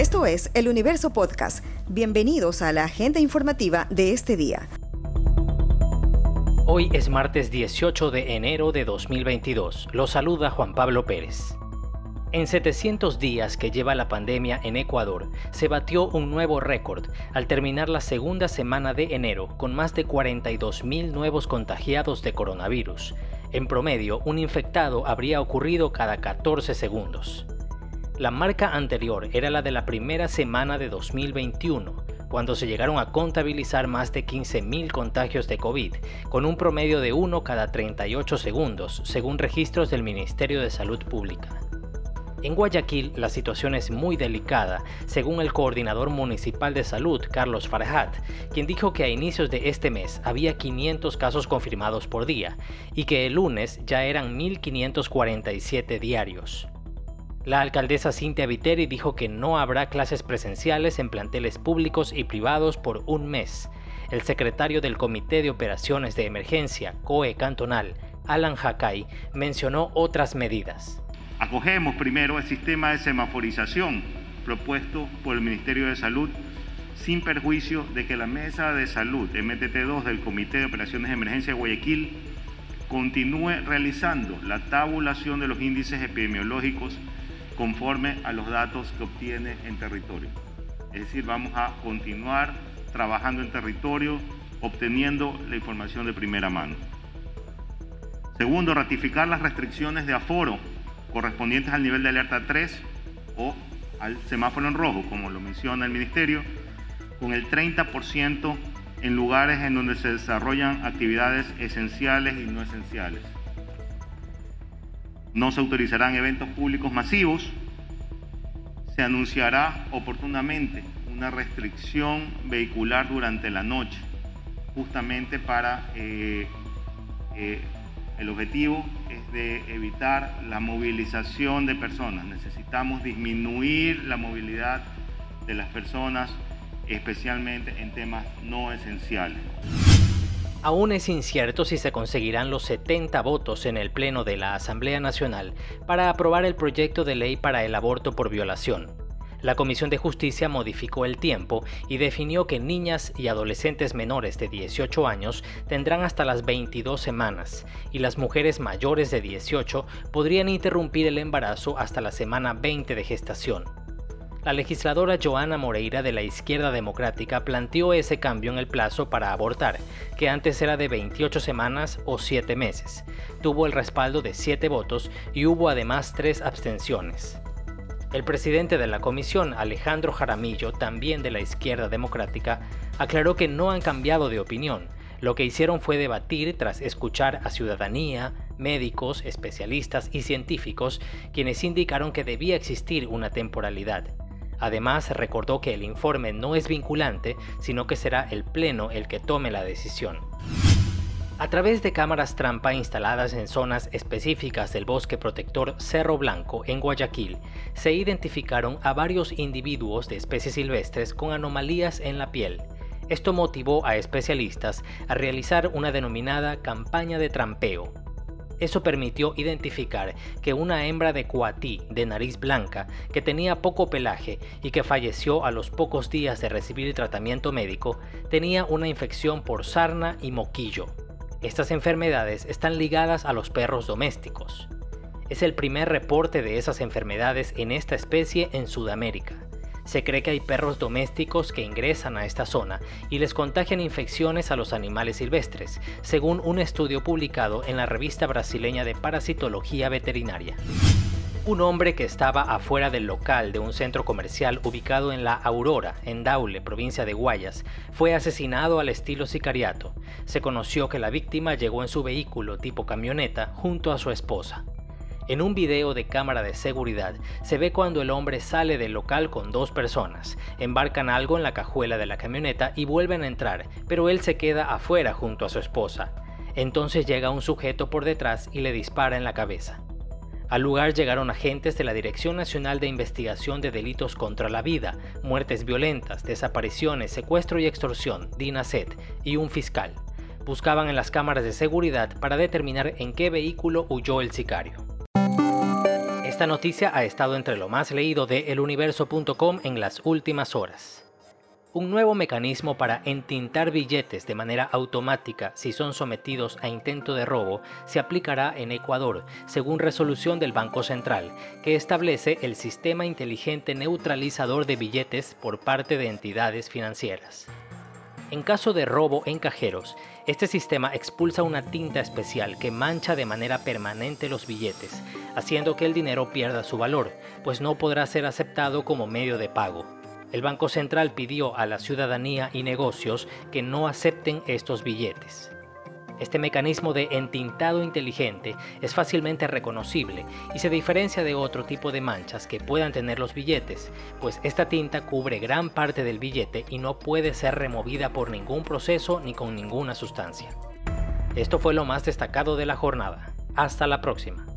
Esto es El Universo Podcast. Bienvenidos a la agenda informativa de este día. Hoy es martes 18 de enero de 2022. Lo saluda Juan Pablo Pérez. En 700 días que lleva la pandemia en Ecuador, se batió un nuevo récord al terminar la segunda semana de enero con más de 42.000 nuevos contagiados de coronavirus. En promedio, un infectado habría ocurrido cada 14 segundos. La marca anterior era la de la primera semana de 2021, cuando se llegaron a contabilizar más de 15.000 contagios de COVID, con un promedio de 1 cada 38 segundos, según registros del Ministerio de Salud Pública. En Guayaquil la situación es muy delicada, según el coordinador municipal de salud, Carlos Farhat, quien dijo que a inicios de este mes había 500 casos confirmados por día y que el lunes ya eran 1.547 diarios. La alcaldesa Cintia Viteri dijo que no habrá clases presenciales en planteles públicos y privados por un mes. El secretario del Comité de Operaciones de Emergencia, COE Cantonal, Alan Hakai, mencionó otras medidas. Acogemos primero el sistema de semaforización propuesto por el Ministerio de Salud sin perjuicio de que la Mesa de Salud MTT2 del Comité de Operaciones de Emergencia de Guayaquil continúe realizando la tabulación de los índices epidemiológicos conforme a los datos que obtiene en territorio. Es decir, vamos a continuar trabajando en territorio, obteniendo la información de primera mano. Segundo, ratificar las restricciones de aforo correspondientes al nivel de alerta 3 o al semáforo en rojo, como lo menciona el Ministerio, con el 30% en lugares en donde se desarrollan actividades esenciales y no esenciales. No se autorizarán eventos públicos masivos. Se anunciará oportunamente una restricción vehicular durante la noche, justamente para eh, eh, el objetivo es de evitar la movilización de personas. Necesitamos disminuir la movilidad de las personas, especialmente en temas no esenciales. Aún es incierto si se conseguirán los 70 votos en el Pleno de la Asamblea Nacional para aprobar el proyecto de ley para el aborto por violación. La Comisión de Justicia modificó el tiempo y definió que niñas y adolescentes menores de 18 años tendrán hasta las 22 semanas y las mujeres mayores de 18 podrían interrumpir el embarazo hasta la semana 20 de gestación. La legisladora Joana Moreira de la Izquierda Democrática planteó ese cambio en el plazo para abortar, que antes era de 28 semanas o 7 meses. Tuvo el respaldo de 7 votos y hubo además 3 abstenciones. El presidente de la comisión, Alejandro Jaramillo, también de la Izquierda Democrática, aclaró que no han cambiado de opinión. Lo que hicieron fue debatir tras escuchar a ciudadanía, médicos, especialistas y científicos, quienes indicaron que debía existir una temporalidad. Además, recordó que el informe no es vinculante, sino que será el Pleno el que tome la decisión. A través de cámaras trampa instaladas en zonas específicas del bosque protector Cerro Blanco en Guayaquil, se identificaron a varios individuos de especies silvestres con anomalías en la piel. Esto motivó a especialistas a realizar una denominada campaña de trampeo, eso permitió identificar que una hembra de cuatí de nariz blanca, que tenía poco pelaje y que falleció a los pocos días de recibir tratamiento médico, tenía una infección por sarna y moquillo. Estas enfermedades están ligadas a los perros domésticos. Es el primer reporte de esas enfermedades en esta especie en Sudamérica. Se cree que hay perros domésticos que ingresan a esta zona y les contagian infecciones a los animales silvestres, según un estudio publicado en la revista brasileña de parasitología veterinaria. Un hombre que estaba afuera del local de un centro comercial ubicado en La Aurora, en Daule, provincia de Guayas, fue asesinado al estilo sicariato. Se conoció que la víctima llegó en su vehículo tipo camioneta junto a su esposa. En un video de cámara de seguridad se ve cuando el hombre sale del local con dos personas, embarcan algo en la cajuela de la camioneta y vuelven a entrar, pero él se queda afuera junto a su esposa. Entonces llega un sujeto por detrás y le dispara en la cabeza. Al lugar llegaron agentes de la Dirección Nacional de Investigación de Delitos contra la Vida, Muertes Violentas, Desapariciones, Secuestro y Extorsión, DINASET, y un fiscal. Buscaban en las cámaras de seguridad para determinar en qué vehículo huyó el sicario. Esta noticia ha estado entre lo más leído de eluniverso.com en las últimas horas. Un nuevo mecanismo para entintar billetes de manera automática si son sometidos a intento de robo se aplicará en Ecuador, según resolución del Banco Central, que establece el sistema inteligente neutralizador de billetes por parte de entidades financieras. En caso de robo en cajeros, este sistema expulsa una tinta especial que mancha de manera permanente los billetes, haciendo que el dinero pierda su valor, pues no podrá ser aceptado como medio de pago. El Banco Central pidió a la ciudadanía y negocios que no acepten estos billetes. Este mecanismo de entintado inteligente es fácilmente reconocible y se diferencia de otro tipo de manchas que puedan tener los billetes, pues esta tinta cubre gran parte del billete y no puede ser removida por ningún proceso ni con ninguna sustancia. Esto fue lo más destacado de la jornada. Hasta la próxima.